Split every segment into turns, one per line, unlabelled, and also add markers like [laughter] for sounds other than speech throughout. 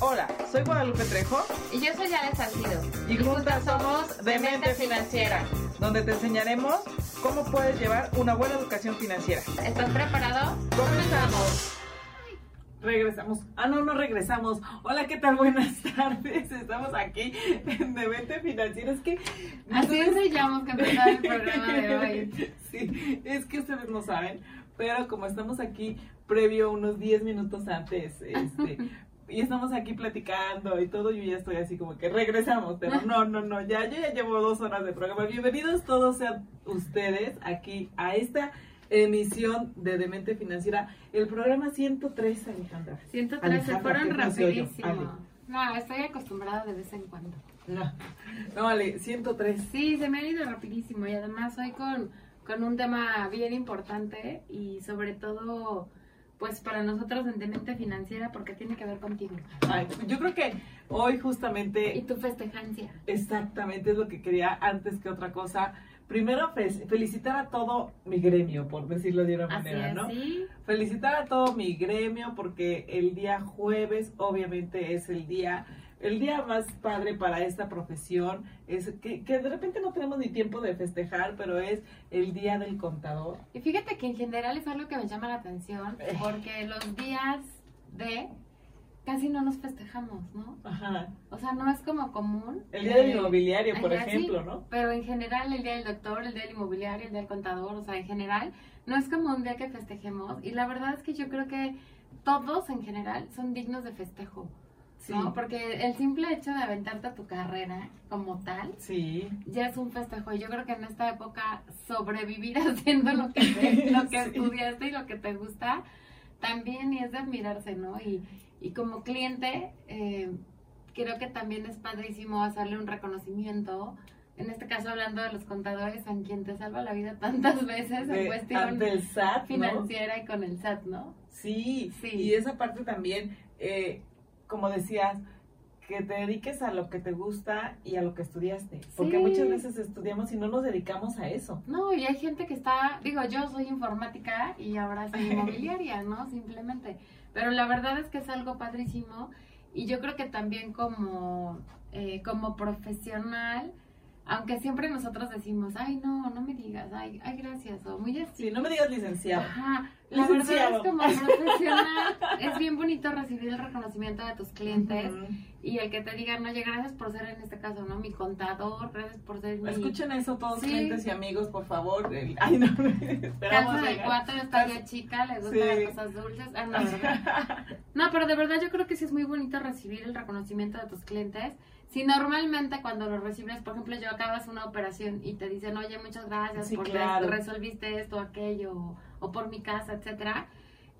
Hola, soy Guadalupe Trejo
Y yo soy Ale Salcido.
y juntas somos Demente Financiera, donde te enseñaremos cómo puedes llevar una buena educación financiera.
¿Estás preparado?
¡Comenzamos! Regresamos. Ah, no, no regresamos. Hola, ¿qué tal? Buenas tardes. Estamos aquí en Demente Financiera. Es que...
Así ensayamos que empezar el programa de [laughs] hoy.
Sí, es que ustedes no saben, pero como estamos aquí previo unos 10 minutos antes, este, y estamos aquí platicando y todo, yo ya estoy así como que regresamos, pero no, no, no, ya, yo ya llevo dos horas de programa. Bienvenidos todos sean ustedes aquí a esta emisión de Demente Financiera, el programa 103, Alejandra.
113
Alejandra,
fueron rapidísimo. No, estoy acostumbrada de vez en cuando.
No, no, vale, 103.
Sí, se me ha ido rapidísimo y además hoy con, con un tema bien importante y sobre todo pues para nosotros en Demente Financiera porque tiene que ver contigo
Ay, yo creo que hoy
y
justamente
tu festejancia.
Exactamente, es lo que quería antes que otra cosa. Primero, fe- felicitar a todo mi gremio, por decirlo de una
Así
manera,
es,
¿no?
sí.
Felicitar a todo mi gremio porque el día jueves obviamente es el día el día más padre para esta profesión es que, que de repente no tenemos ni tiempo de festejar, pero es el día del contador.
Y fíjate que en general es algo que me llama la atención
Eh.
porque los días de casi no nos festejamos, ¿no?
Ajá.
O sea, no es como común.
El día del
eh,
inmobiliario, por
sí,
ejemplo, ¿no?
Pero en general el día del doctor, el día del inmobiliario, el día del contador, o sea, en general no es como un día que festejemos. Y la verdad es que yo creo que todos en general son dignos de festejo,
Sí.
¿no? Porque el simple hecho de aventarte a tu carrera como tal
Sí.
ya es un festejo. Y yo creo que en esta época sobrevivir [laughs] haciendo lo que, te- [laughs] lo que
Sí.
estudiaste y lo que te gusta también y es de admirarse, ¿no? Y, y como cliente, eh, creo que también es padrísimo hacerle un reconocimiento. En este caso, hablando de los contadores, a quien te salva la vida tantas veces en
De-
cuestión
SAT, ¿no?
financiera y con el SAT, ¿no?
Sí,
Sí.
y esa parte también, eh, como decías, que te dediques a lo que te gusta y a lo que estudiaste. Porque
Sí.
muchas veces estudiamos y no nos dedicamos a eso.
No, y hay gente que está, digo, yo soy informática y ahora soy [laughs] inmobiliaria, ¿no? Simplemente. Pero la verdad es que es algo padrísimo y yo creo que también como, eh, como profesional, aunque siempre nosotros decimos, ay, no, no me digas, ay, ay, gracias, o muy así.
Sí, no me digas licenciado.
Ajá, la verdad
Licenciado.
es como profesional, es bien bonito recibir el reconocimiento de tus clientes y el que te digan, oye, gracias por ser en este caso, ¿no? Mi contador, gracias por ser mi...
Escuchen eso todos
Sí.
clientes y amigos, por favor. El- Ay, no, [laughs] esperamos
Casa de cuatro, está ya chica, le gustan
Sí.
las cosas dulces. Ah, no, ¿verdad? [laughs] No, pero de verdad yo creo que sí es muy bonito recibir el reconocimiento de tus clientes. Si normalmente cuando lo recibes, por ejemplo, yo acabas una operación y te dicen, oye, muchas gracias
Sí,
porque
claro.
resolviste esto, aquello, o, o por mi casa, etcétera.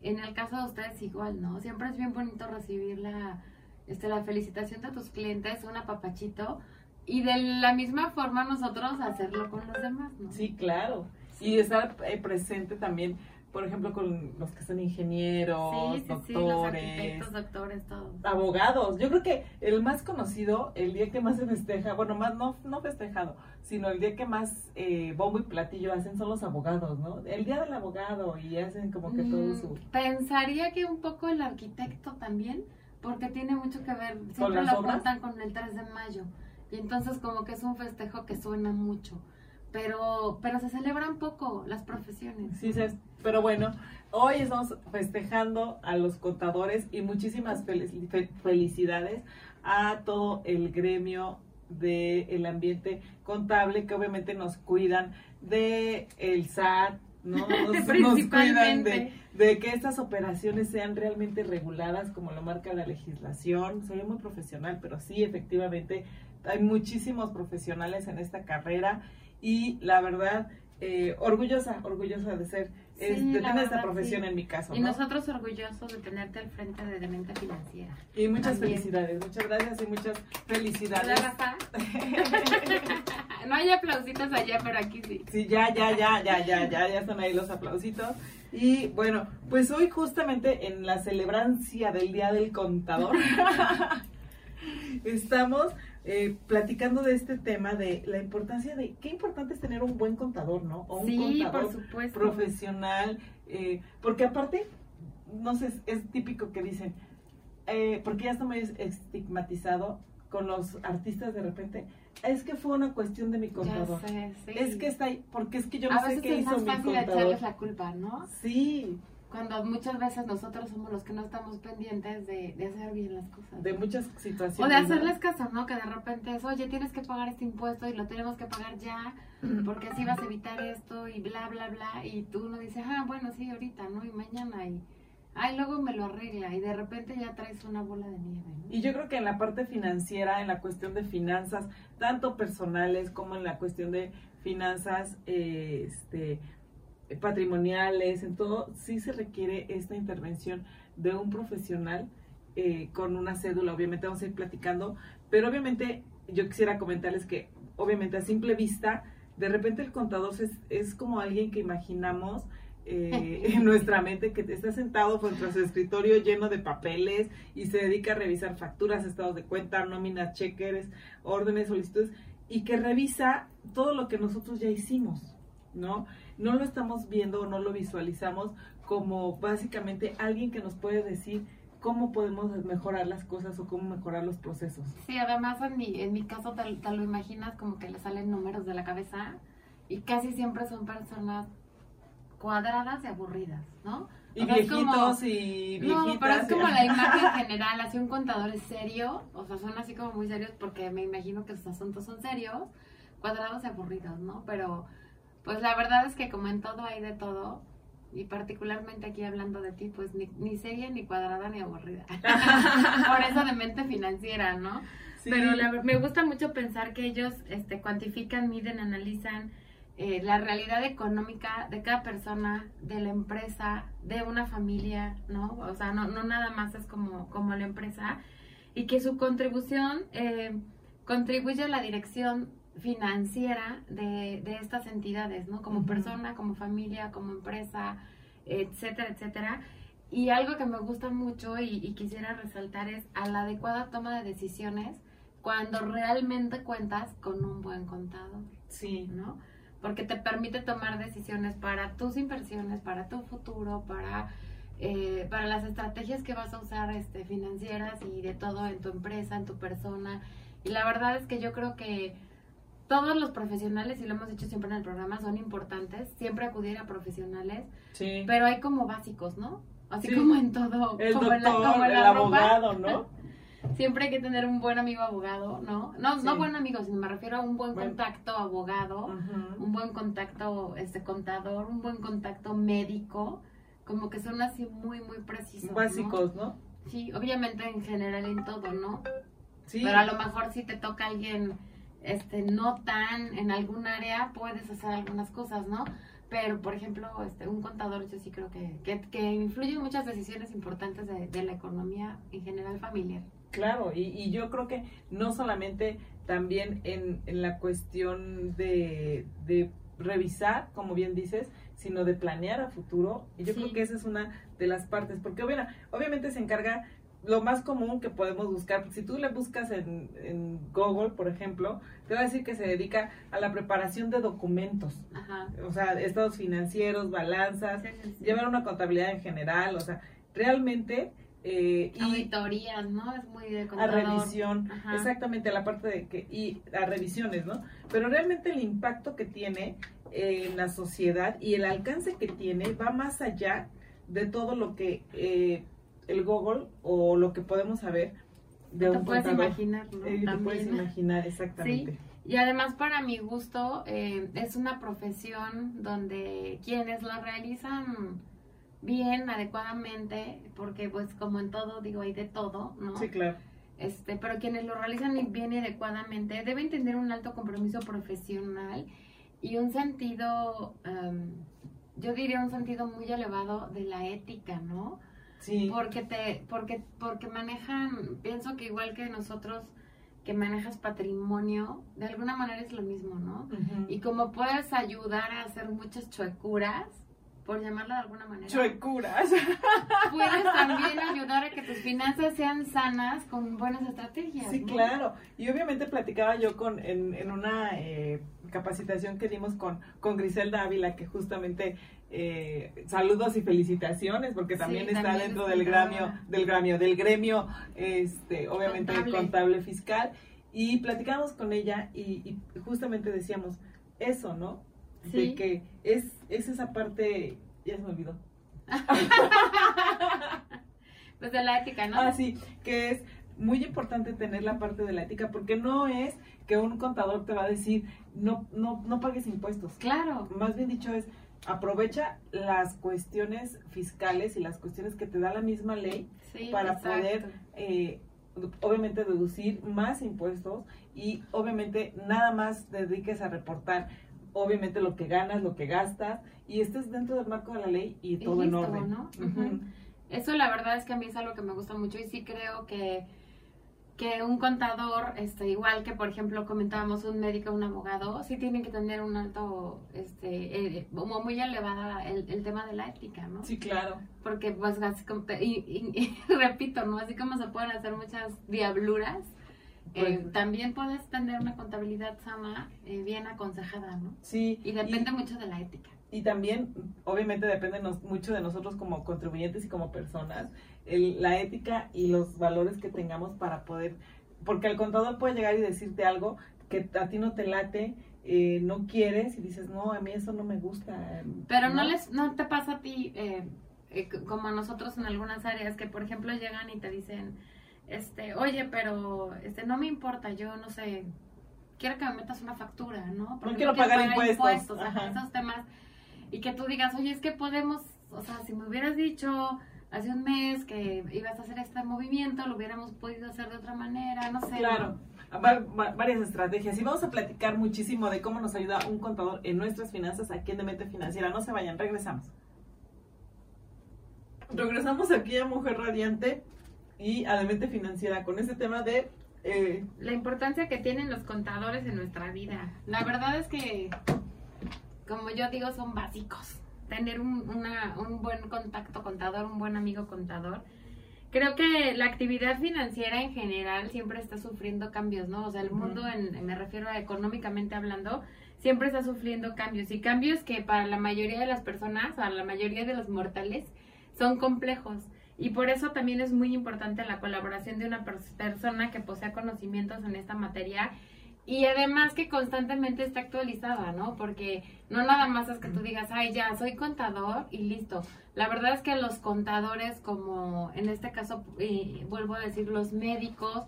En el caso de ustedes igual, ¿no? Siempre es bien bonito recibir la, este, la felicitación de tus clientes, un apapachito, y de la misma forma nosotros hacerlo con los demás, ¿no?
Sí, claro. Y estar eh, presente también, por ejemplo, con los que son ingenieros,
Sí, sí, sí, los
doctores,
arquitectos, doctores, todos.
abogados. Yo creo que el más conocido, el día que más se festeja, bueno, más no, no festejado, sino el día que más eh, bombo y platillo hacen son los abogados, ¿no? El día del abogado y hacen como que todo
Mm,
su...
Pensaría que un poco el arquitecto también, porque tiene mucho que ver, siempre lo juntan con el 3 de mayo, y entonces como que es un festejo que suena mucho, pero, pero se celebran poco las profesiones.
Sí, sí, pero bueno, hoy estamos festejando a los contadores y muchísimas fel- fe- felicidades a todo el gremio del ambiente contable que obviamente nos cuidan de el SAT, ¿no? [laughs] Nos, nos cuidan de, de que estas operaciones sean realmente reguladas como lo marca la legislación. Soy muy profesional, pero sí, efectivamente, hay muchísimos profesionales en esta carrera y la verdad, eh, orgullosa, orgullosa de ser,
Sí,
es- de tener esta profesión
sí.
en mi caso.
Y
¿no?
nosotros orgullosos de tenerte al frente de Demente Financiera.
Y muchas
también.
felicidades, muchas gracias y muchas felicidades.
Rafa. [laughs] no hay aplausitos allá, pero aquí sí.
Sí, ya, ya, ya, ya, ya, ya, ya están ahí los aplausitos. Y bueno, pues hoy justamente en la celebrancia del Día del Contador, [laughs] estamos eh, platicando de este tema de la importancia de, qué importante es tener un buen contador, ¿no? O un
Sí,
contador
por supuesto.
profesional, eh, porque aparte, no sé, es, es típico que dicen, eh, porque ya está muy estigmatizado con los artistas de repente, es que fue una cuestión de mi contador.
Ya sé, sí.
Es que está ahí, porque es que yo no
a
sé
veces
qué
es
hizo
más
mi
fácil
contador.
echarles la culpa, ¿no?
Sí,
Cuando muchas veces nosotros somos los que no estamos pendientes de, de hacer bien las cosas.
de muchas situaciones.
O de
¿no?
hacerles caso, ¿no? Que de repente es, oye, tienes que pagar este impuesto y lo tenemos que pagar ya, porque así vas a evitar esto y bla, bla, bla. Y tú uno dice, ah, bueno, sí, ahorita, ¿no? Y mañana y, ay, luego me lo arregla. Y de repente ya traes una bola de nieve, ¿no?
Y yo creo que en la parte financiera, en la cuestión de finanzas, tanto personales como en la cuestión de finanzas eh, este, patrimoniales, en todo, sí se requiere esta intervención de un profesional eh, con una cédula. Obviamente vamos a ir platicando, pero obviamente yo quisiera comentarles que, obviamente a simple vista, de repente el contador es, es como alguien que imaginamos eh, [laughs] en nuestra mente que está sentado frente a su escritorio lleno de papeles y se dedica a revisar facturas, estados de cuenta, nóminas, cheques, órdenes, solicitudes y que revisa todo lo que nosotros ya hicimos, ¿no? No lo estamos viendo o no lo visualizamos como básicamente alguien que nos puede decir cómo podemos mejorar las cosas o cómo mejorar los procesos.
Sí, además en mi, en mi caso te, te lo imaginas como que le salen números de la cabeza y casi siempre son personas cuadradas y aburridas, ¿no?
Y
O sea, es como-
viejitos y viejitas.
No, pero es como la [laughs] imagen general, así un contador es serio, o sea, son así como muy serios porque me imagino que sus asuntos son serios, cuadrados y aburridos, ¿no? Pero pues la verdad es que como en todo hay de todo, y particularmente aquí hablando de ti, pues ni, ni seria, ni cuadrada, ni aburrida. [laughs] Por eso de mente financiera, ¿no?
Sí.
Pero la me gusta mucho pensar que ellos este, cuantifican, miden, analizan eh, la realidad económica de cada persona, de la empresa, de una familia, ¿no? O sea, no, no nada más es como, como la empresa. Y que su contribución eh, contribuye a la dirección financiera de, de estas entidades, ¿no? Como persona, como familia, como empresa, etcétera, etcétera. Y algo que me gusta mucho y, y quisiera resaltar es a la adecuada toma de decisiones cuando realmente cuentas con un buen contador,
Sí,
¿no? Porque te permite tomar decisiones para tus inversiones, para tu futuro, para, eh, para las estrategias que vas a usar este, financieras y de todo en tu empresa, en tu persona. Y la verdad es que yo creo que todos los profesionales, y lo hemos dicho siempre en el programa, son importantes, siempre acudir a profesionales,
sí.
pero hay como básicos, ¿no? Así
Sí.
como en todo,
el
como
doctor,
en la, como en
el
la ropa.
abogado, ¿no? [laughs]
Siempre hay que tener un buen amigo abogado, ¿no? No, no buen amigo, sino me refiero a un buen contacto abogado, un buen contacto este contador, un buen contacto médico, como que son así muy, muy precisos. ¿no?
Básicos, ¿no?
Sí, obviamente en general en todo, ¿no?
Sí.
Pero a lo mejor si te toca alguien este no tan en algún área, puedes hacer algunas cosas, ¿no? Pero, por ejemplo, este, un contador yo sí creo que, que, que influye en muchas decisiones importantes de, de la economía en general familiar.
Claro, y, y yo creo que no solamente también en, en la cuestión de, de revisar, como bien dices, sino de planear a futuro. Y yo
Sí.
creo que esa es una de las partes, porque obvia- obviamente se encarga lo más común que podemos buscar. Si tú le buscas en, en Google, por ejemplo, te va a decir que se dedica a la preparación de documentos.
Ajá.
O sea, estados financieros, balanzas,
Sí, sí, sí.
llevar una contabilidad en general, o sea, realmente... eh,
Auditorías, ¿no? Es muy de
a
contador.
revisión,
Ajá.
exactamente la parte de que y a revisiones, ¿no? Pero realmente el impacto que tiene eh, en la sociedad y el alcance que tiene va más allá de todo lo que eh, el Google o lo que podemos saber de
te
un
puedes
contador.
imaginar, ¿no?
Eh, te puedes imaginar exactamente.
Y además para mi gusto eh, es una profesión donde quienes la realizan bien, adecuadamente, porque pues como en todo, digo, hay de todo, ¿no?
Sí, claro.
Este, pero quienes lo realizan bien y adecuadamente deben tener un alto compromiso profesional y un sentido, em, yo diría un sentido muy elevado de la ética, ¿no?
Sí.
Porque te, porque, porque manejan, pienso que igual que nosotros que manejas patrimonio, de alguna manera es lo mismo, ¿no? Y como puedes ayudar a hacer muchas chuecuras, por llamarlo de alguna manera,
Chuecuras. [laughs]
puedes también ayudar a que tus finanzas sean sanas con buenas estrategias.
Sí,
¿no?
claro. Y obviamente platicaba yo con en, en una eh, capacitación que dimos con, con Griselda Ávila, que justamente eh, saludos y felicitaciones porque también
Sí,
está
también
dentro
es
del gremio, del gremio, del gremio, este, obviamente
Contable.
contable fiscal y platicamos con ella y, y justamente decíamos eso, ¿no? De que es, es esa parte, ya se me olvidó. [laughs]
Pues de la ética, ¿no?
Ah, sí, que es muy importante tener la parte de la ética porque no es que un contador te va a decir no, no, no pagues impuestos.
Claro.
Más bien dicho es aprovecha las cuestiones fiscales y las cuestiones que te da la misma ley
Sí,
para
exacto.
poder eh, obviamente deducir más impuestos y obviamente nada más dediques a reportar obviamente lo que ganas, lo que gastas y estés dentro del marco de la ley y
Y
todo en orden.
Eso la verdad es que a mí es algo que me gusta mucho y sí creo que, que un contador, este, igual que por ejemplo comentábamos un médico, un abogado, sí tienen que tener un alto, este, eh, muy elevada el, el tema de la ética, ¿no?
Sí, claro.
Porque pues así como, y, y- y [laughs] repito, ¿no? Así como se pueden hacer muchas diabluras, eh,
Pues-
también puedes tener una contabilidad sana, eh, bien aconsejada, ¿no?
Sí.
Y depende mucho de la ética.
Y también, obviamente, depende nos- mucho de nosotros como contribuyentes y como personas, el- la ética y los valores que tengamos para poder, porque el contador puede llegar y decirte algo que a ti no te late, eh, no quieres y dices, no, a mí eso no me gusta.
Pero no, les, no te pasa a ti, eh, eh, como a nosotros en algunas áreas, que por ejemplo llegan y te dicen, este, oye, pero este no me importa, yo no sé, quiero que me metas una factura, ¿no?
No quiero pagar impuestos,
ajá,
ajá.
esos temas. Y que tú digas, oye, es que podemos, o sea, si me hubieras dicho hace un mes que ibas a hacer este movimiento, lo hubiéramos podido hacer de otra manera, no sé.
Claro, va- va- varias estrategias. Y vamos a platicar muchísimo de cómo nos ayuda un contador en nuestras finanzas aquí en Demente Financiera. No se vayan, regresamos. Regresamos aquí a Mujer Radiante y a Demente Financiera con este tema de... eh,
la importancia que tienen los contadores en nuestra vida. La verdad es que, como yo digo, son básicos. Tener un, una- un buen contacto contador, un buen amigo contador. Creo que la actividad financiera en general siempre está sufriendo cambios, ¿no? O sea, el mundo, en, me refiero a económicamente hablando, siempre está sufriendo cambios. Y cambios que para la mayoría de las personas, para la mayoría de los mortales, son complejos. Y por eso también es muy importante la colaboración de una pers- persona que posea conocimientos en esta materia y además que constantemente está actualizada, ¿no? Porque no nada más es que tú digas, ay, ya, soy contador y listo. La verdad es que los contadores, como en este caso, eh, vuelvo a decir, los médicos,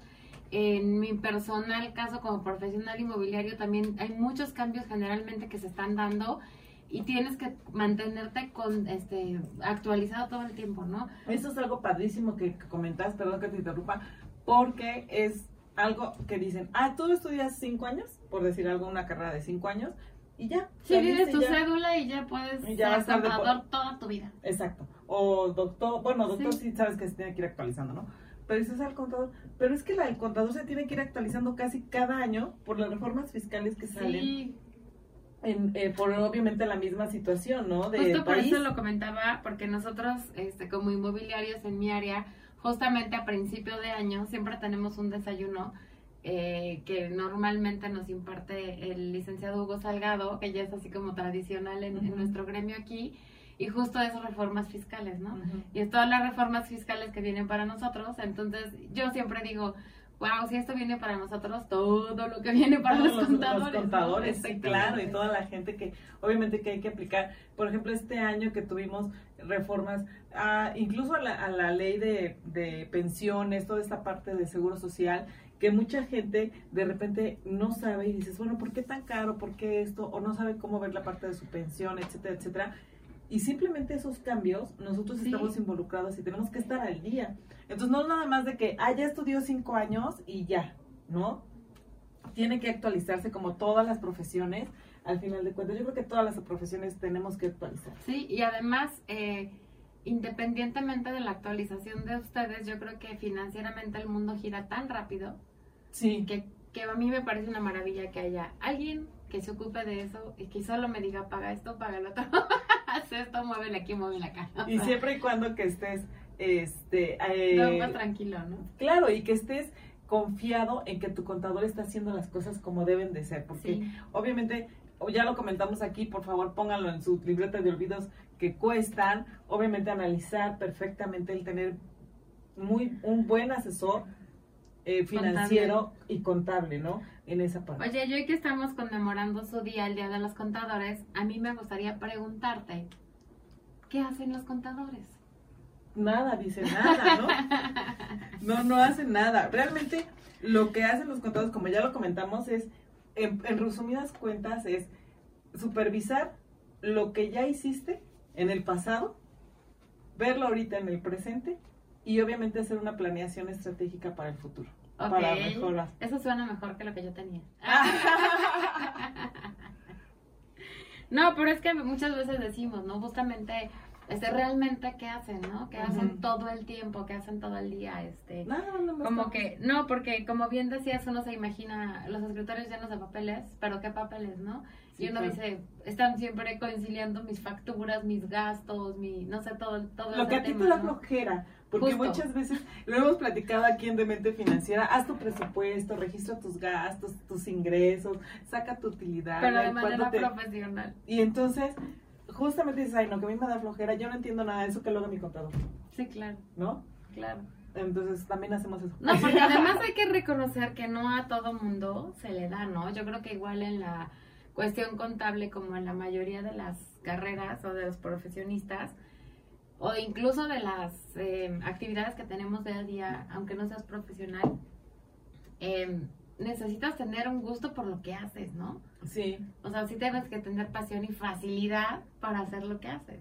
en mi personal caso como profesional inmobiliario también hay muchos cambios generalmente que se están dando y tienes que mantenerte con este actualizado todo el tiempo, ¿no?
Eso es algo padrísimo que, que comentas, perdón que te interrumpa, porque es algo que dicen, ah, tú estudias cinco años, por decir algo, una carrera de cinco años, y ya.
Sí, tienes tu
ya.
cédula y ya puedes
Y ya
ser contador toda tu vida.
Exacto. O doctor, bueno, doctor sí.
Sí.
sabes que se tiene que ir actualizando, ¿no? Pero dices al contador, pero es que la, el contador se tiene que ir actualizando casi cada año por las reformas fiscales que salen,
Sí,
en, eh, por obviamente la misma situación, ¿no? De
justo por eso lo comentaba, porque nosotros, este, como inmobiliarios en mi área, justamente a principio de año siempre tenemos un desayuno eh, que normalmente nos imparte el licenciado Hugo Salgado, que ya es así como tradicional en, nuestro gremio aquí, y justo es reformas fiscales, ¿no? Y es todas las reformas fiscales que vienen para nosotros. Entonces, yo siempre digo, wow, si esto viene para nosotros, todo lo que viene para los, contadores. ¿no?
contadores, sí, claro, y toda la gente que obviamente que hay que aplicar. Por ejemplo, este año que tuvimos reformas, a- incluso a la, a la ley de, de pensiones, toda esta parte de seguro social, que mucha gente de repente no sabe y dices, bueno, ¿por qué tan caro? ¿Por qué esto? O no sabe cómo ver la parte de su pensión, etcétera, etcétera. Y simplemente esos cambios, nosotros
Sí.
estamos involucrados y tenemos que estar al día. Entonces, no es nada más de que, ah, ya estudió cinco años y ya, ¿no? Tiene que actualizarse como todas las profesiones, al final de cuentas. Yo creo que todas las profesiones tenemos que actualizar.
Sí, y además, eh, independientemente de la actualización de ustedes, yo creo que financieramente el mundo gira tan rápido
Sí,
que, que a mí me parece una maravilla que haya alguien que se ocupe de eso y que solo me diga, paga esto, paga lo otro, [laughs] haz esto, muévele aquí, muévele acá.
y siempre y cuando que estés, este, eh,
Todo más tranquilo, ¿no?
claro, y que estés confiado en que tu contador está haciendo las cosas como deben de ser, porque
Sí.
obviamente, ya lo comentamos aquí, por favor pónganlo en su libreta de olvidos, que cuestan, obviamente analizar perfectamente el tener muy un buen asesor eh, financiero y contable, ¿no? En esa parte.
Oye, yo que estamos conmemorando su día, el Día de los Contadores, a mí me gustaría preguntarte, ¿qué hacen los contadores?
Nada, dice nada, ¿no? [laughs] No, no hacen nada. Realmente lo que hacen los contadores, como ya lo comentamos, es, en, en resumidas cuentas, es supervisar lo que ya hiciste en el pasado, verlo ahorita en el presente y obviamente hacer una planeación estratégica para el futuro. Para mejorar.
Eso suena mejor que lo que yo tenía. [laughs] [laughs] no, pero es que muchas veces decimos, ¿no? Justamente, este, realmente qué hacen, ¿no? ¿Qué hacen todo el tiempo? ¿Qué hacen todo el día? Este,
no, no, no
como que, no, porque como bien decías, uno se imagina los escritorios llenos de papeles, pero ¿qué papeles, no? y uno dice, están siempre conciliando mis facturas, mis gastos, mi, no sé, todo, todo
Lo que a ti te da flojera, porque muchas veces, lo hemos platicado aquí en Demente Financiera, haz tu presupuesto, registra tus gastos, tus ingresos, saca tu utilidad.
Pero de manera profesional.
Y entonces, justamente dices, ay, no, que a mí me da flojera, yo no entiendo nada de eso, que lo haga mi contador.
Sí, claro.
¿No?
Claro.
Entonces también hacemos eso.
No, porque [laughs] además hay que reconocer que no a todo mundo se le da, ¿no? Yo creo que igual en la cuestión contable como en la mayoría de las carreras o de los profesionistas o incluso de las eh, actividades que tenemos día a día, aunque no seas profesional, em, necesitas tener un gusto por lo que haces, ¿no?
Sí.
O sea, sí tienes que tener pasión y facilidad para hacer lo que haces.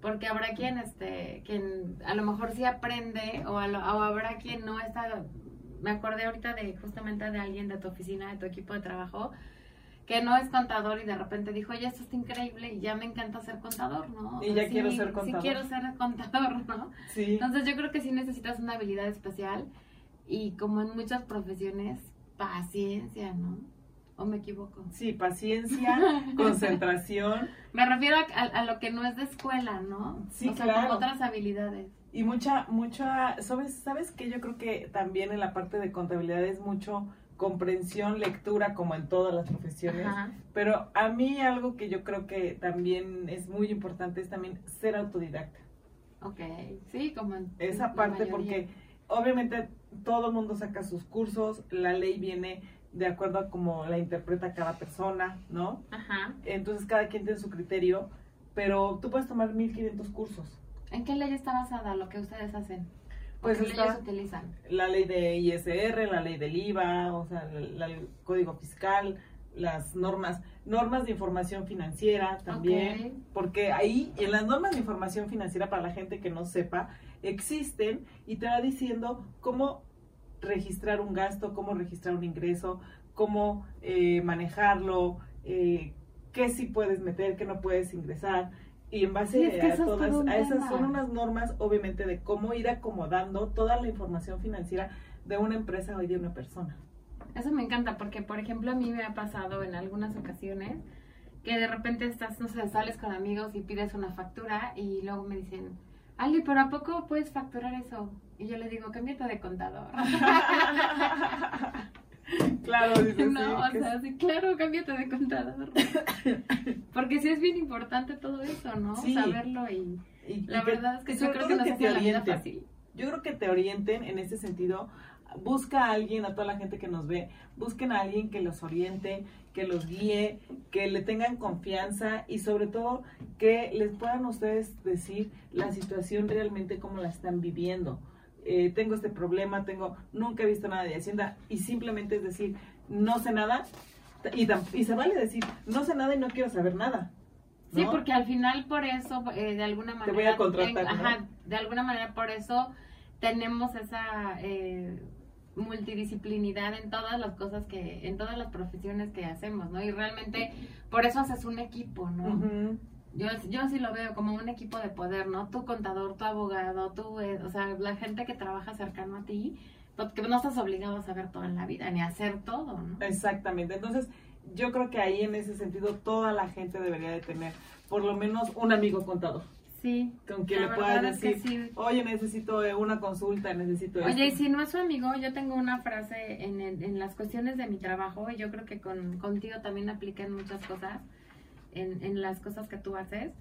Porque habrá quien, este, quien a lo mejor sí aprende o, o habrá quien no está... Me acordé ahorita de justamente de alguien de tu oficina, de tu equipo de trabajo, que no es contador y de repente dijo, oye, esto está increíble y ya me encanta ser contador, ¿no?
Y ya quiero ser contador.
Sí quiero ser contador, ¿no?
Sí.
Entonces yo creo que sí necesitas una habilidad especial y como en muchas profesiones, paciencia, ¿no? ¿O me equivoco?
Sí, paciencia, [laughs] concentración.
Me refiero a, lo que no es de escuela, ¿no?
Sí,
o sea,
claro.
otras habilidades.
Y mucha, mucha, ¿sabes, ¿sabes que Yo creo que también en la parte de contabilidad es mucho comprensión, lectura, como en todas las profesiones. Pero a mí algo que yo creo que también es muy importante es también ser autodidacta.
Ok, sí, como en
Esa parte porque obviamente todo el mundo saca sus cursos, la ley viene de acuerdo a cómo la interpreta cada persona, ¿no?
Ajá.
Entonces cada quien tiene su criterio, pero tú puedes tomar 1500 cursos.
¿En qué ley está basada lo que ustedes hacen?
Pues
¿Qué leyes utilizan?
La ley de ISR, la ley del IVA, o sea, el código fiscal, las normas, normas de información financiera también, porque ahí en las normas de información financiera para la gente que no sepa, existen y te va diciendo cómo registrar un gasto, cómo registrar un ingreso, cómo eh, manejarlo, eh, qué sí puedes meter, qué no puedes ingresar. Y en base a todas, a esas son unas normas, obviamente, de cómo ir acomodando toda la información financiera de una empresa o de una persona.
Eso me encanta porque, por ejemplo, a mí me ha pasado en algunas ocasiones que de repente estás, no sé, sales con amigos y pides una factura y luego me dicen, Ali, pero ¿a poco puedes facturar eso? Y yo le digo, cámbiate de contador. [laughs]
claro, dice,
No, o sea, sí, claro, cámbiate de contador. [laughs] Porque sí es bien importante todo eso, ¿no? Saberlo y, la verdad es que yo creo que nos hace la vida fácil.
Yo creo que te orienten en ese sentido. Busca a alguien, a toda la gente que nos ve, busquen a alguien que los oriente, que los guíe, que le tengan confianza y sobre todo que les puedan ustedes decir la situación realmente como la están viviendo eh, tengo este problema, tengo, nunca he visto nada de Hacienda y simplemente es decir, no sé nada y, y se vale decir, no sé nada y no quiero saber nada.
Sí, porque al final por eso, eh, de alguna manera...
Te voy a contratar.
ajá, de alguna manera por eso tenemos esa eh, multidisciplinidad en todas las cosas que, en todas las profesiones que hacemos, ¿no? Y realmente por eso haces un equipo, ¿no? Yo, yo sí lo veo como un equipo de poder, ¿no? Tu contador, tu abogado, tú, eh, o sea, la gente que trabaja cercano a ti, porque no estás obligado a saber todo en la vida, ni a hacer todo, ¿no?
Exactamente. Entonces, yo creo que ahí en ese sentido toda la gente debería de tener por lo menos un amigo contador.
Sí.
Con quien le puedas decir, oye, necesito eh, una consulta, necesito
Oye, y si no es su amigo, yo tengo una frase en, en, las cuestiones de mi trabajo, y yo creo que con, contigo también aplica en muchas cosas en, en las cosas que tú haces,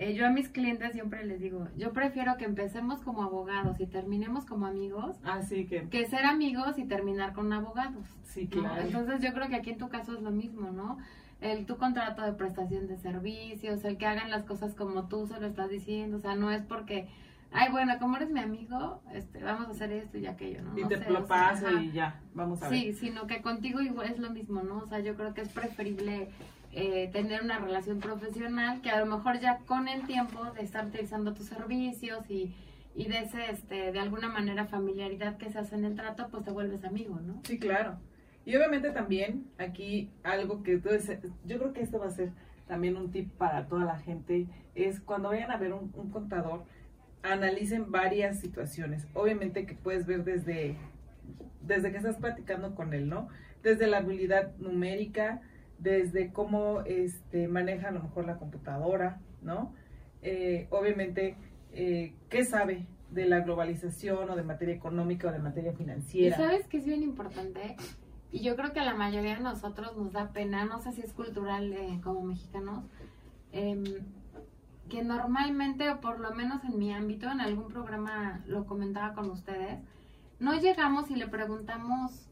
eh, yo a mis clientes siempre les digo, yo prefiero que empecemos como abogados y terminemos como amigos,
Así que,
que ser amigos y terminar con abogados.
sí,
¿no?
claro.
Entonces yo creo que aquí en tu caso es lo mismo, ¿no? El tu contrato de prestación de servicios, el que hagan las cosas como tú se lo estás diciendo, o sea, no es porque, ay, bueno, como eres mi amigo, este, vamos a hacer esto y aquello, ¿no?
y
No
te
sé,
lo
o sea,
paso y ya, vamos a ver.
Sí, sino que contigo igual es lo mismo, ¿no? O sea, yo creo que es preferible eh, tener una relación profesional que a lo mejor ya con el tiempo de estar utilizando tus servicios y, y de ese, este, de alguna manera familiaridad que se hace en el trato, pues te vuelves amigo, ¿no?
Sí, claro. Y obviamente también aquí algo que des- yo creo que esto va a ser también un tip para toda la gente, es cuando vayan a ver un, un contador, analicen varias situaciones. Obviamente que puedes ver desde, desde que estás platicando con él, ¿no? Desde la habilidad numérica, desde cómo este, maneja a lo mejor la computadora, ¿no? Eh, obviamente, eh, ¿qué sabe de la globalización o de materia económica o de materia
Y
financiera?
sabes que es bien importante, y yo creo que a la mayoría de nosotros nos da pena, no sé si es cultural eh, como mexicanos, em, que normalmente, o por lo menos en mi ámbito, en algún programa lo comentaba con ustedes, no llegamos y le preguntamos,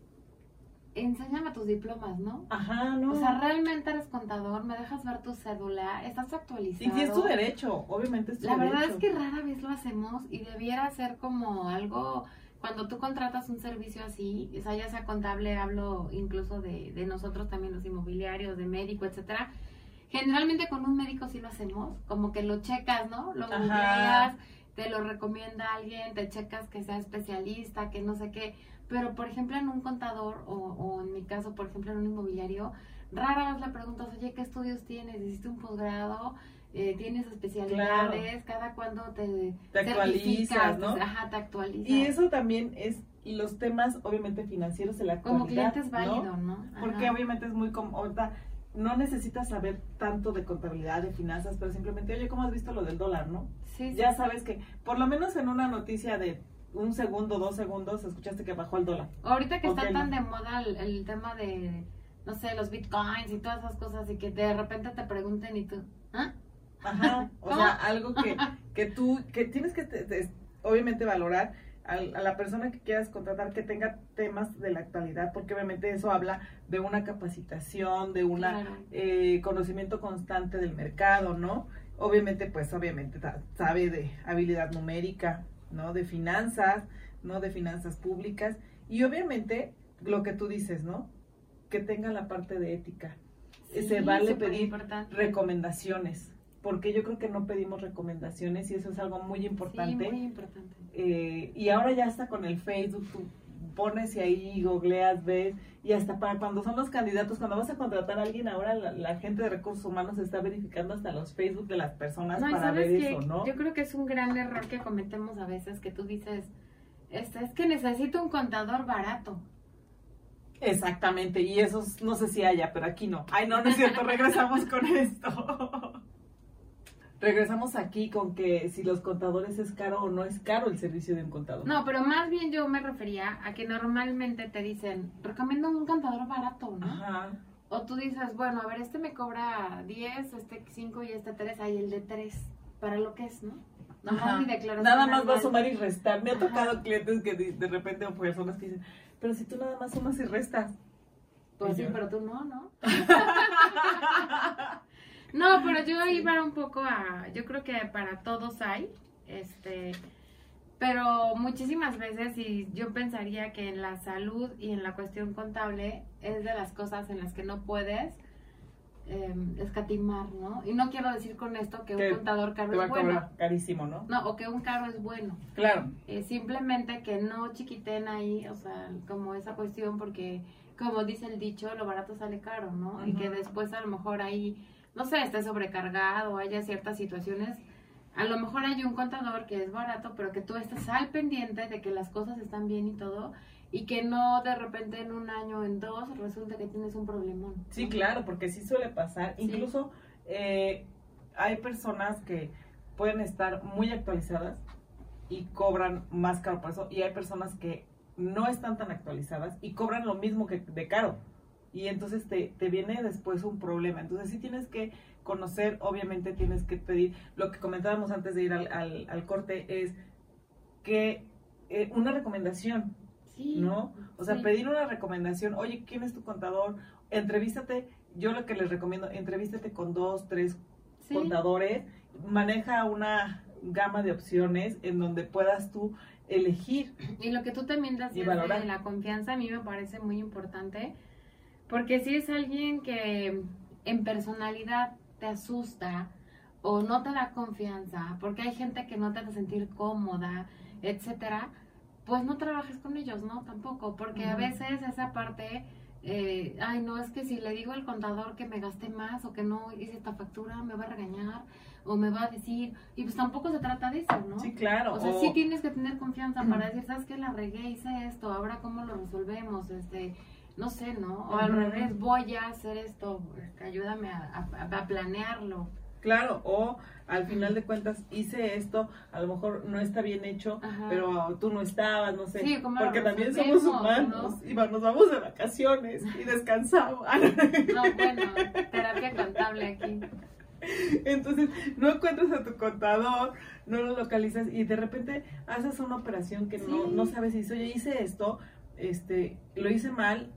enséñame tus diplomas, ¿no?
Ajá, no.
O sea, realmente eres contador, me dejas ver tu cédula, estás actualizado.
y si es tu derecho, obviamente es tu
La verdad es que rara vez lo hacemos y debiera ser como algo, cuando tú contratas un servicio así, o sea, ya sea contable, hablo incluso de, de nosotros también los inmobiliarios, de médico, etcétera. Generalmente con un médico sí lo hacemos, como que lo checas, ¿no? Lo googleas, te lo recomienda alguien, te checas que sea especialista, que no sé qué. Pero, por ejemplo, en un contador o, o en mi caso, por ejemplo, en un inmobiliario, rara vez le preguntas, oye, ¿qué estudios tienes? ¿Hiciste un posgrado? Eh, ¿Tienes especialidades? ¿Cada cuándo te,
Te actualizas? ¿no?
Ajá, te actualizas.
Y eso también es, y los temas obviamente financieros de la
Como cliente es válido, ¿no?
Porque
Ajá.
obviamente es muy como, no necesitas saber tanto de contabilidad, de finanzas, pero simplemente, oye, ¿cómo has visto lo del dólar, no?
Sí, sí,
Ya sabes que, por lo menos en una noticia de un segundo, dos segundos, escuchaste que bajó el dólar.
Ahorita que está tan de moda el, el tema de, no sé, los bitcoins y todas esas cosas y que de repente te pregunten y tú, ¿ah?
Ajá, o [laughs]
¿Cómo?
sea, algo que, que tú, que tienes que te- te- obviamente valorar al- a, la persona que quieras contratar que tenga temas de la actualidad, porque obviamente eso habla de una capacitación, de un
Claro.
conocimiento constante del mercado, ¿no? Obviamente, pues obviamente sabe de habilidad numérica, ¿no? De finanzas, ¿no? De finanzas públicas y obviamente lo que tú dices, ¿no? Que tenga la parte de ética.
Sí,
Se vale pedir
importante.
recomendaciones, porque yo creo que no pedimos recomendaciones y eso es algo muy importante.
Sí, muy importante.
Eh, y ahora ya está con el Facebook, tú pones y ahí googleas, ves, y hasta para cuando son los candidatos, cuando vas a contratar a alguien, ahora la, la gente de recursos humanos está verificando hasta los Facebook de las personas
No,
para ver eso, ¿no?
yo creo que es un gran error que cometemos a veces que tú dices, este, es que necesito un contador barato.
Exactamente, y eso es- no sé si haya, pero aquí no. Ay, no, no es cierto, [laughs] regresamos con esto. Regresamos aquí con que si los contadores es caro o no es caro el servicio de un contador.
No, pero más bien yo me refería a que normalmente te dicen, recomiendo un contador barato, ¿no?
Ajá.
O tú dices, bueno, a ver, este me cobra 10, este 5 y este 3, ahí el de 3, para lo que es, ¿no?
Ajá. Nada más va a sumar y restar. Me ha
Ajá.
tocado clientes que de, de repente o personas que dicen, pero si tú nada más sumas y restas.
Pues sí, pero tú no, ¿no? [laughs] [laughs] no, pero yo iba un poco a, yo creo que para todos hay, este, pero muchísimas veces y yo pensaría que en la salud y en la cuestión contable es de las cosas en las que no puedes eh, escatimar, ¿no? Y no quiero decir con esto que
Que
un contador caro
Te va
es bueno.
carísimo, ¿no?
No, o que un caro es bueno.
Claro.
Eh, simplemente que no chiquiten ahí, o sea, como esa cuestión, porque como dice el dicho, lo barato sale caro, ¿no? Y que después a lo mejor ahí, no sé, esté sobrecargado, haya ciertas situaciones. A lo mejor hay un contador que es barato, pero que tú estás al pendiente de que las cosas están bien y todo, y que no de repente en un año, en dos, resulta que tienes un problemón. ¿no?
Sí, claro, porque sí suele pasar.
Sí.
Incluso eh, hay personas que pueden estar muy actualizadas y cobran más caro por eso. Y hay personas que no están tan actualizadas y cobran lo mismo que de caro. Y entonces te, te viene después un problema. Entonces sí tienes que conocer, obviamente tienes que pedir, lo que comentábamos antes de ir al, al, al corte es que eh, una recomendación,
Sí,
¿no? O sea,
sí.
pedir una recomendación, oye, ¿quién es tu contador? Entrevístate, yo lo que les recomiendo, entrevístate con dos, tres
Sí.
contadores, maneja una gama de opciones en donde puedas tú elegir.
Y lo que tú también
valorar.
de la confianza a mí me parece muy importante, porque si es alguien que en personalidad te asusta o no te da confianza, porque hay gente que no te hace sentir cómoda, etcétera, pues no trabajes con ellos, ¿no? Tampoco, porque a veces esa parte, eh, ay, no, es que si le digo al contador que me gasté más o que no hice esta factura, me va a regañar o me va a decir, y pues tampoco se trata de eso, ¿no?
Sí, claro.
O sea,
o-
sí tienes que tener confianza para [clears throat] decir, ¿sabes qué? La regué, hice esto, ahora cómo lo resolvemos, este, no sé, ¿no? O al revés, voy a hacer esto, ayúdame a, a- a planearlo.
Claro, o al final de cuentas hice esto, a lo mejor no está bien hecho,
Ajá.
pero tú no estabas, no sé.
Sí, ¿cómo lo
porque también somos humanos y va- nos vamos de vacaciones y descansamos. [laughs]
No, bueno, [laughs] terapia contable aquí.
Entonces, no encuentras a tu contador, no lo localizas y de repente haces una operación que no,
Sí.
no sabes si oye, hice esto, este, lo hice mal,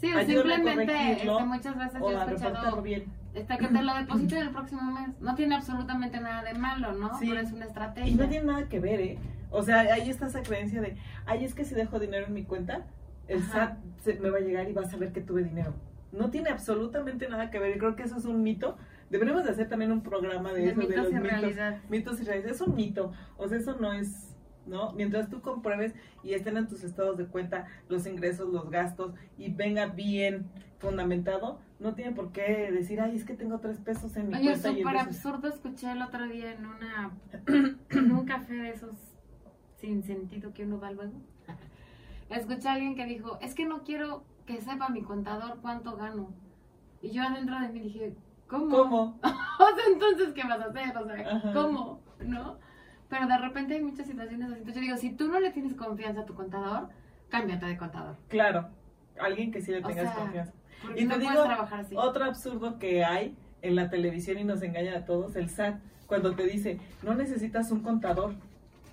Sí, o simplemente este, muchas veces yo he escuchado
bien.
este, que te lo depositen el próximo mes. No tiene absolutamente nada de malo, ¿no?
Sí.
Pero es una estrategia.
Y no tiene nada que ver, ¿eh? O sea, ahí está esa creencia de, ay, es que si dejo dinero en mi cuenta, el
Ajá.
SAT se- me va a llegar y va a saber que tuve dinero. No tiene absolutamente nada que ver. y Creo que eso es un mito. Deberíamos de hacer también un programa de,
De
eso, de
mitos
los
y
mitos.
realidad.
Mitos y realidades. Es un mito. O sea, eso no es, ¿no? Mientras tú compruebes y estén en tus estados de cuenta los ingresos, los gastos y venga bien fundamentado, no tiene por qué decir, ay, es que tengo tres pesos en mi
Oye,
cuenta. y
súper absurdo escuché el otro día en una [clears throat] en un café de esos sin sentido que uno va luego. [laughs] Escuché a alguien que dijo, es que no quiero que sepa mi contador cuánto gano. Y yo adentro de mí dije, ¿cómo?
¿Cómo? [laughs]
O sea, entonces, ¿qué vas a hacer? O sea,
Ajá.
¿cómo? ¿No? Pero de repente hay muchas situaciones así. Entonces yo digo, si tú no le tienes confianza a tu contador, cámbiate de contador.
Claro. Alguien que sí le
O
tengas
sea,
confianza. Y
no
te digo,
trabajar así.
Otro absurdo que hay en la televisión y nos engaña a todos, el SAT, cuando te dice, no necesitas un contador.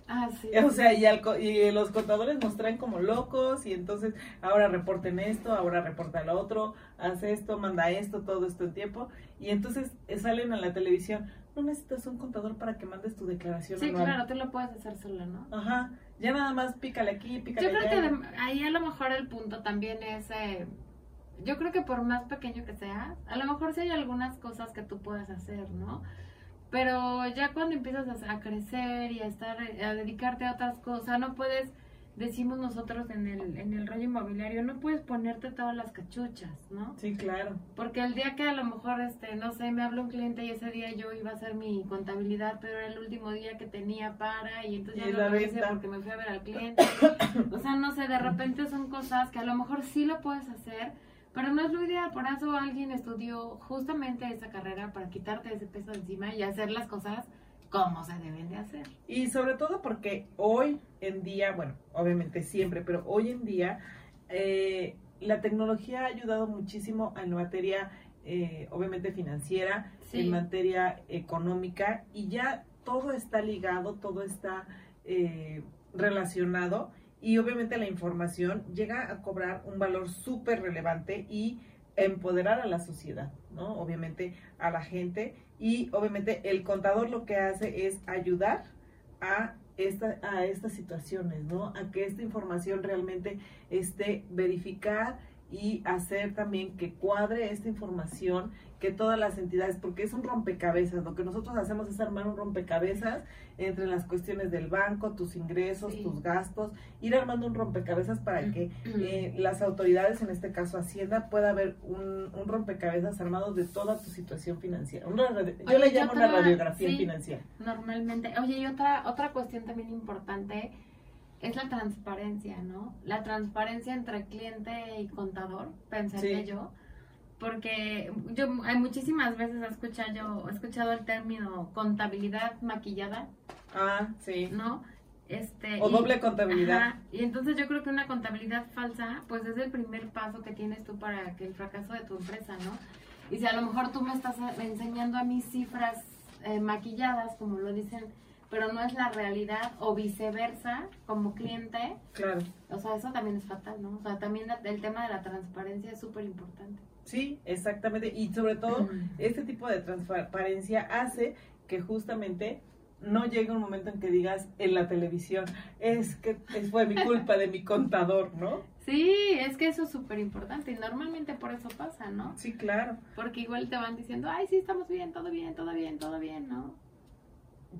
Ah, sí. [laughs]
O sea, y, al y los contadores nos traen como locos y entonces ahora reporten esto, ahora reporta lo otro, haz esto, manda esto, todo esto en tiempo. Y entonces eh, salen a la televisión, no necesitas un contador para que mandes tu declaración
Sí,
anual.
claro, tú lo puedes hacer sola, ¿no?
Ajá, ya nada más pícale aquí, pícale
Yo creo
allá.
que de- ahí a lo mejor el punto también es, eh, yo creo que por más pequeño que sea, a lo mejor sí hay algunas cosas que tú puedas hacer, ¿no? Pero ya cuando empiezas a, a crecer y a estar, a dedicarte a otras cosas, no puedes, decimos nosotros en el, en el rollo inmobiliario, no puedes ponerte todas las cachuchas, ¿no?
Sí, claro.
Porque el día que a lo mejor, este, no sé, me habló un cliente y ese día yo iba a hacer mi contabilidad, pero era el último día que tenía para y entonces
Y
ya no lo hice porque me fui a ver al cliente. [coughs] O sea, no sé, de repente son cosas que a lo mejor sí lo puedes hacer, pero no es lo ideal. Por eso alguien estudió justamente esa carrera para quitarte ese peso encima y hacer las cosas como se deben de hacer.
Y sobre todo porque hoy en día, bueno, obviamente siempre, pero hoy en día eh, la tecnología ha ayudado muchísimo en materia, eh, obviamente financiera,
Sí.
en materia económica y ya todo está ligado, todo está eh, relacionado y obviamente la información llega a cobrar un valor súper relevante y empoderar a la sociedad, ¿no? Obviamente a la gente y obviamente el contador lo que hace es ayudar a esta, a estas situaciones, ¿no? A que esta información realmente esté verificar y hacer también que cuadre esta información, que todas las entidades, porque es un rompecabezas, lo que nosotros hacemos es armar un rompecabezas entre las cuestiones del banco, tus ingresos,
Sí.
tus gastos, ir armando un rompecabezas para que [clears throat] eh, las autoridades, en este caso Hacienda, pueda haber un, un rompecabezas armado de toda tu situación financiera. Una yo
Oye,
le llamo una
otra-
radiografía
sí.
financiera.
Normalmente. Oye, y otra, otra cuestión también importante es la transparencia, ¿no? La transparencia entre cliente y contador, pensaría
Sí.
yo. Porque yo hay muchísimas veces he escuchado, yo, he escuchado el término contabilidad maquillada,
Ah, sí.
¿no? Este,
O
y-
doble contabilidad.
Ajá, Y entonces yo creo que una contabilidad falsa, pues es el primer paso que tienes tú para que el fracaso de tu empresa, ¿no? Y si a lo mejor tú me estás eh, enseñando a mí cifras eh, maquilladas, como lo dicen, pero no es la realidad, o viceversa, como cliente,
Claro.
o sea, eso también es fatal, ¿no? O sea, también el tema de la transparencia es súper importante.
Sí, exactamente. Y sobre todo, este tipo de transparencia hace que justamente no llegue un momento en que digas en la televisión, es que es- fue mi culpa de mi contador, ¿no?
Sí, es que eso es súper importante y normalmente por eso pasa, ¿no?
Sí, claro.
Porque igual te van diciendo, ay, sí, estamos bien, todo bien, todo bien, todo bien, ¿no?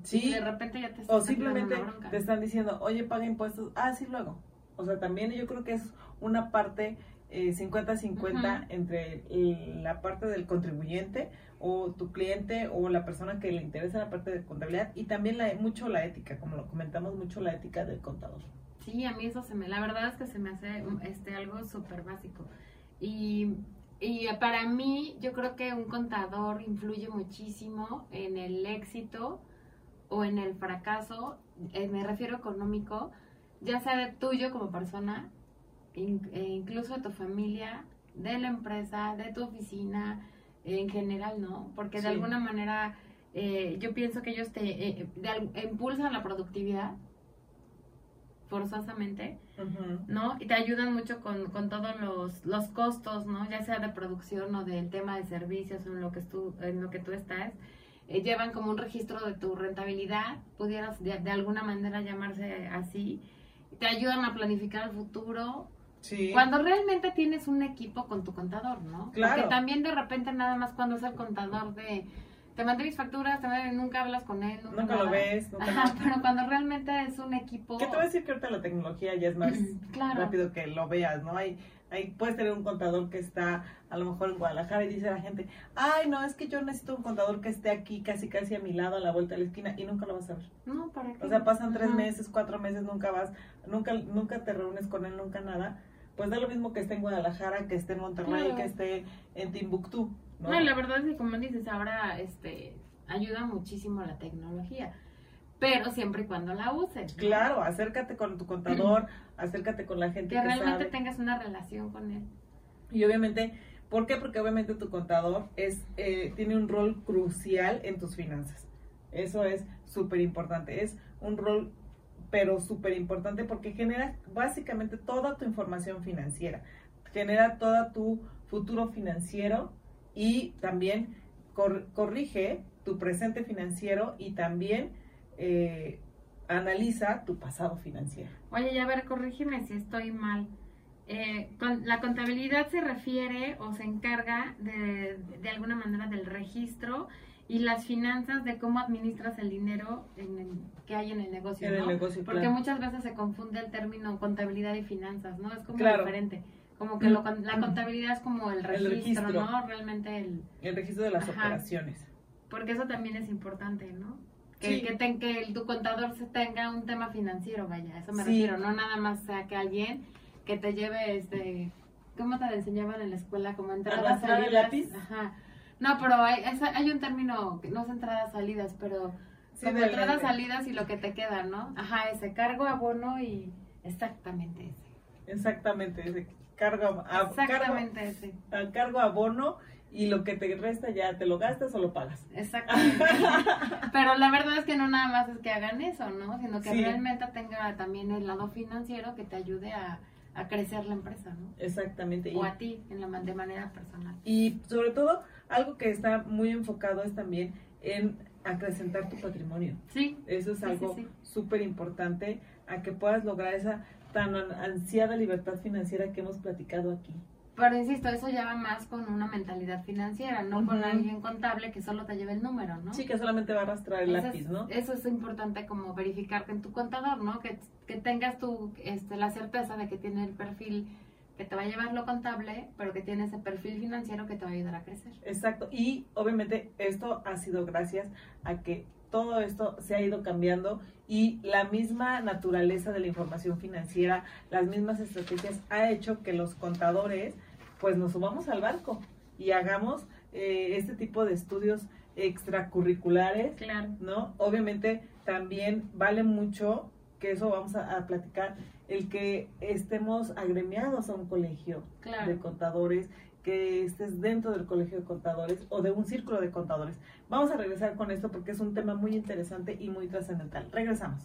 Y
Sí.
de repente ya te
O
estás
simplemente te están diciendo, oye, paga impuestos. Ah, sí, luego. O sea, también yo creo que es una parte eh, 50-50
Ujú.
entre el- la parte del contribuyente o tu cliente o la persona que le interesa la parte de contabilidad y también la, mucho la ética, como lo comentamos, mucho la ética del contador.
Sí, a mí eso se me, la verdad es que se me hace um, este algo súper básico. Y, y para mí, yo creo que un contador influye muchísimo en el éxito o en el fracaso, eh, me refiero económico, ya sea de tuyo como persona, in- e incluso de tu familia, de la empresa, de tu oficina, en general, ¿no? Porque de
Sí.
alguna manera eh, yo pienso que ellos te eh, de al- impulsan la productividad forzosamente. ¿no? Y te ayudan mucho con, con todos los, los costos, ¿no? Ya sea de producción o del tema de servicios en lo que, tú, en lo que tú estás. Eh, llevan como un registro de tu rentabilidad, pudieras de, de alguna manera llamarse así. Te ayudan a planificar el futuro.
Sí.
Cuando realmente tienes un equipo con tu contador, ¿no?
Claro.
Porque también de repente nada más cuando es el contador de... Te mandé mis facturas, te mandé- nunca hablas con él, nunca,
Nunca lo ves, nunca
Ajá,
nada.
pero cuando realmente es un equipo...
¿Qué te voy a decir que ahorita la tecnología ya es más [laughs]
Claro.
rápido que lo veas, ¿no? Hay, hay, puedes tener un contador que está a lo mejor en Guadalajara y dice la gente, ay, no, es que yo necesito un contador que esté aquí casi casi a mi lado, a la vuelta de la esquina, y nunca lo vas a ver.
No, ¿para qué?
O sea, pasan tres
Ajá.
meses, cuatro meses, nunca vas, nunca, nunca te reúnes con él, nunca nada. Pues da lo mismo que esté en Guadalajara, que esté en Monterrey,
Claro.
que esté en Timbuktu, ¿no?
No, la verdad es que como dices, ahora este ayuda muchísimo la tecnología, pero siempre y cuando la uses. ¿no?
Claro, acércate con tu contador, [clears throat] acércate con la gente
Que
que,
realmente
sabe.
tengas una relación con él.
Y obviamente, ¿por qué? Porque obviamente tu contador es eh, tiene un rol crucial en tus finanzas. Eso es súper importante. Es un rol, pero súper importante porque genera básicamente toda tu información financiera. Genera todo tu futuro financiero y también cor- corrige tu presente financiero y también eh, analiza tu pasado financiero.
Oye, ya a ver, corrígeme si estoy mal. Eh, con- la contabilidad se refiere o se encarga de, de alguna manera del registro y las finanzas de cómo administras el dinero en el- que hay en el negocio.
En el
¿no?
negocio,
Porque
claro.
muchas veces se confunde el término contabilidad y finanzas, ¿no? Es como
Claro.
diferente. Como que lo la contabilidad es como el registro,
registro.
¿no? Realmente el...
El registro de las
Ajá.
operaciones.
Porque eso también es importante, ¿no? Que,
Sí.
que, ten- que tu contador se tenga un tema financiero, vaya, eso me
Sí.
refiero, no nada más sea que alguien que te lleve, este, ¿cómo te enseñaban en la escuela? Como entradas,
¿Arrastrar el
salidas.
lápiz?
Ajá. No, pero hay, es- hay un término, que no es entradas, salidas, pero
Sí,
como entradas, salidas y lo que te queda, ¿no? Ajá, ese cargo, abono y exactamente ese.
Exactamente, ese cargo, a, cargo,
Exactamente ese.
a cargo abono y lo que te resta ya te lo gastas o lo pagas.
Exactamente. [laughs] Pero la verdad es que no nada más es que hagan eso, ¿no? Sino que
Sí.
realmente tenga también el lado financiero que te ayude a, a crecer la empresa, ¿no?
Exactamente. Y,
O a ti en la, de manera personal.
y sobre todo, algo que está muy enfocado es también en acrecentar tu patrimonio.
Sí.
Eso es algo
sí, sí.
súper importante a que puedas lograr esa tan an- ansiada libertad financiera que hemos platicado aquí.
Pero insisto, eso ya va más con una mentalidad financiera, no con alguien contable que solo te lleve el número, ¿no?
Sí, que solamente va a arrastrar el lápiz, ¿no?
Eso es importante como verificarte en tu contador, ¿no? Que, que tengas tu, este, la certeza de que tiene el perfil que te va a llevar lo contable, pero que tiene ese perfil financiero que te va a ayudar a crecer.
Exacto, y obviamente esto ha sido gracias a que todo esto se ha ido cambiando y la misma naturaleza de la información financiera, las mismas estrategias ha hecho que los contadores pues nos subamos al barco y hagamos eh, este tipo de estudios extracurriculares,
Claro.
¿no? Obviamente también vale mucho que eso vamos a, a platicar, el que estemos agremiados a un colegio
Claro.
de contadores, que estés dentro del colegio de contadores o de un círculo de contadores. Vamos a regresar con esto porque es un tema muy interesante y muy trascendental. Regresamos.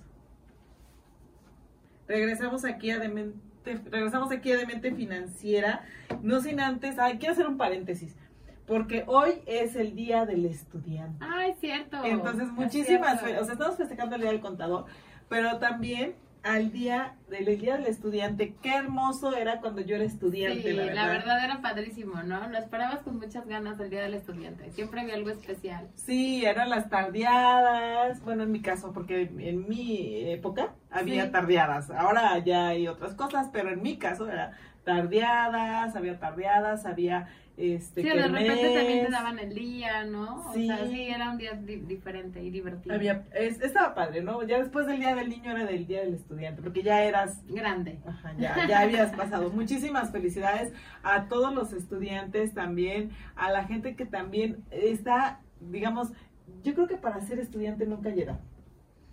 Regresamos aquí a Demente, regresamos aquí a Demente Financiera, no sin antes, ay, quiero hacer un paréntesis, porque hoy es el día del estudiante.
Ay, cierto.
Entonces,
Es
muchísimas,
cierto.
o sea, estamos festejando el Día del Contador, pero también al día del el Día del Estudiante. Qué hermoso era cuando yo era estudiante,
Sí,
la verdad.
era padrísimo, ¿no? Lo esperabas con muchas ganas el Día del Estudiante. Siempre había algo especial.
Sí, eran las tardeadas, bueno, en mi caso, porque en mi época había
Sí.
tardeadas. Ahora ya hay otras cosas, pero en mi caso era tardeadas, había tardeadas, había este
Sí, de repente también te daban el día, ¿no?
Sí.
O sea, sí, era un día di- diferente y divertido.
había es- estaba padre, ¿no? Ya después del Día del Niño era del Día del Estudiante, porque ya eras
Grande.
Ajá, ya, ya habías pasado. [laughs] Muchísimas felicidades a todos los estudiantes también, a la gente que también está, digamos, yo creo que para ser estudiante nunca llega.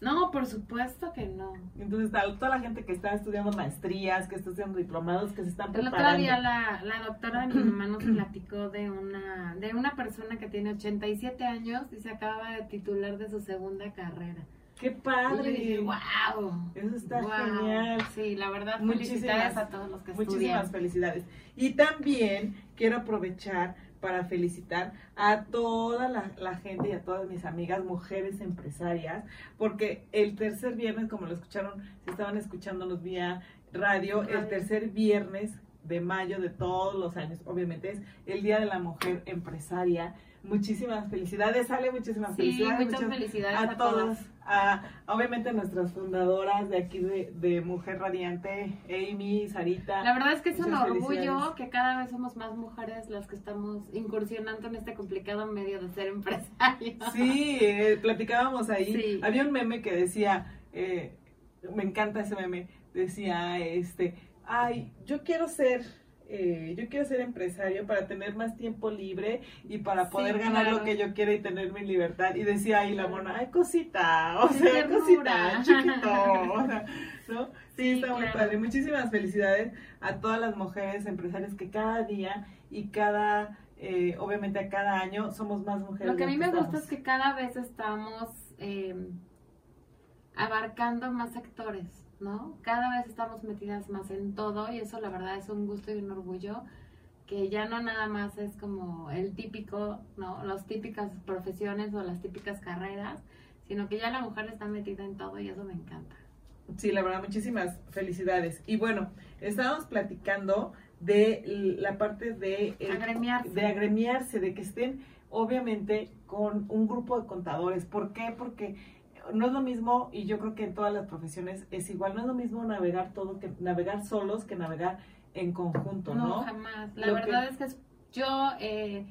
No, por supuesto que no.
Entonces, toda la gente que está estudiando maestrías, que está estudiando diplomados, que se están
El otro
preparando.
día la, la doctora de mi mamá nos [clears throat] platicó de una, de una persona que tiene 87 años y se acababa de titular de su segunda carrera.
¡Qué
Y yo
padre!
dije, wow.
Eso está
Wow.
genial.
Sí, la verdad,
Muchísimas-
felicidades a todos los que
Muchísimas
estudian.
felicidades. Y también quiero aprovechar para felicitar a toda la, la gente y a todas mis amigas mujeres empresarias, porque el tercer viernes, como lo escucharon, si estaban escuchándonos vía radio, el tercer viernes de mayo de todos los años, obviamente es el Día de la Mujer Empresaria. Muchísimas felicidades, Ale, muchísimas
Sí,
felicidades.
muchas
muchas-
felicidades
a,
a,
todas, a, obviamente nuestras fundadoras de aquí de, de Mujer Radiante, Amy, Sarita.
La verdad es que es un orgullo que cada vez somos más mujeres las que estamos incursionando en este complicado medio de ser empresarios.
Sí, eh, platicábamos ahí.
Sí.
Había un meme que decía, eh, me encanta ese meme, decía, este, ay, yo quiero ser, eh, yo quiero ser empresario para tener más tiempo libre y para
Sí,
poder ganar
claro.
lo que yo quiera y tener mi libertad. Y decía ahí la mona, ay, cosita, o sea, cosita, chiquito, o sea, ¿no? Sí, [laughs]
Sí,
está muy padre. Muchísimas felicidades a todas las mujeres empresarias que cada día y cada, eh, obviamente a cada año somos más mujeres.
Lo que a mí me gusta es que cada vez estamos eh, abarcando más sectores, ¿no? Cada vez estamos metidas más en todo y eso la verdad es un gusto y un orgullo que ya no nada más es como el típico, ¿no? Las típicas profesiones o las típicas carreras, sino que ya la mujer está metida en todo y eso me encanta.
Sí, la verdad, muchísimas felicidades. Y bueno, estábamos platicando de la parte de, el-
Agremiarse.
de agremiarse, de que estén obviamente con un grupo de contadores. ¿Por qué? Porque no es lo mismo, y yo creo que en todas las profesiones es igual, no es lo mismo navegar todo que navegar solos que navegar en conjunto, ¿no?
No, jamás. La
Lo
verdad
que-
es que es- yo, eh,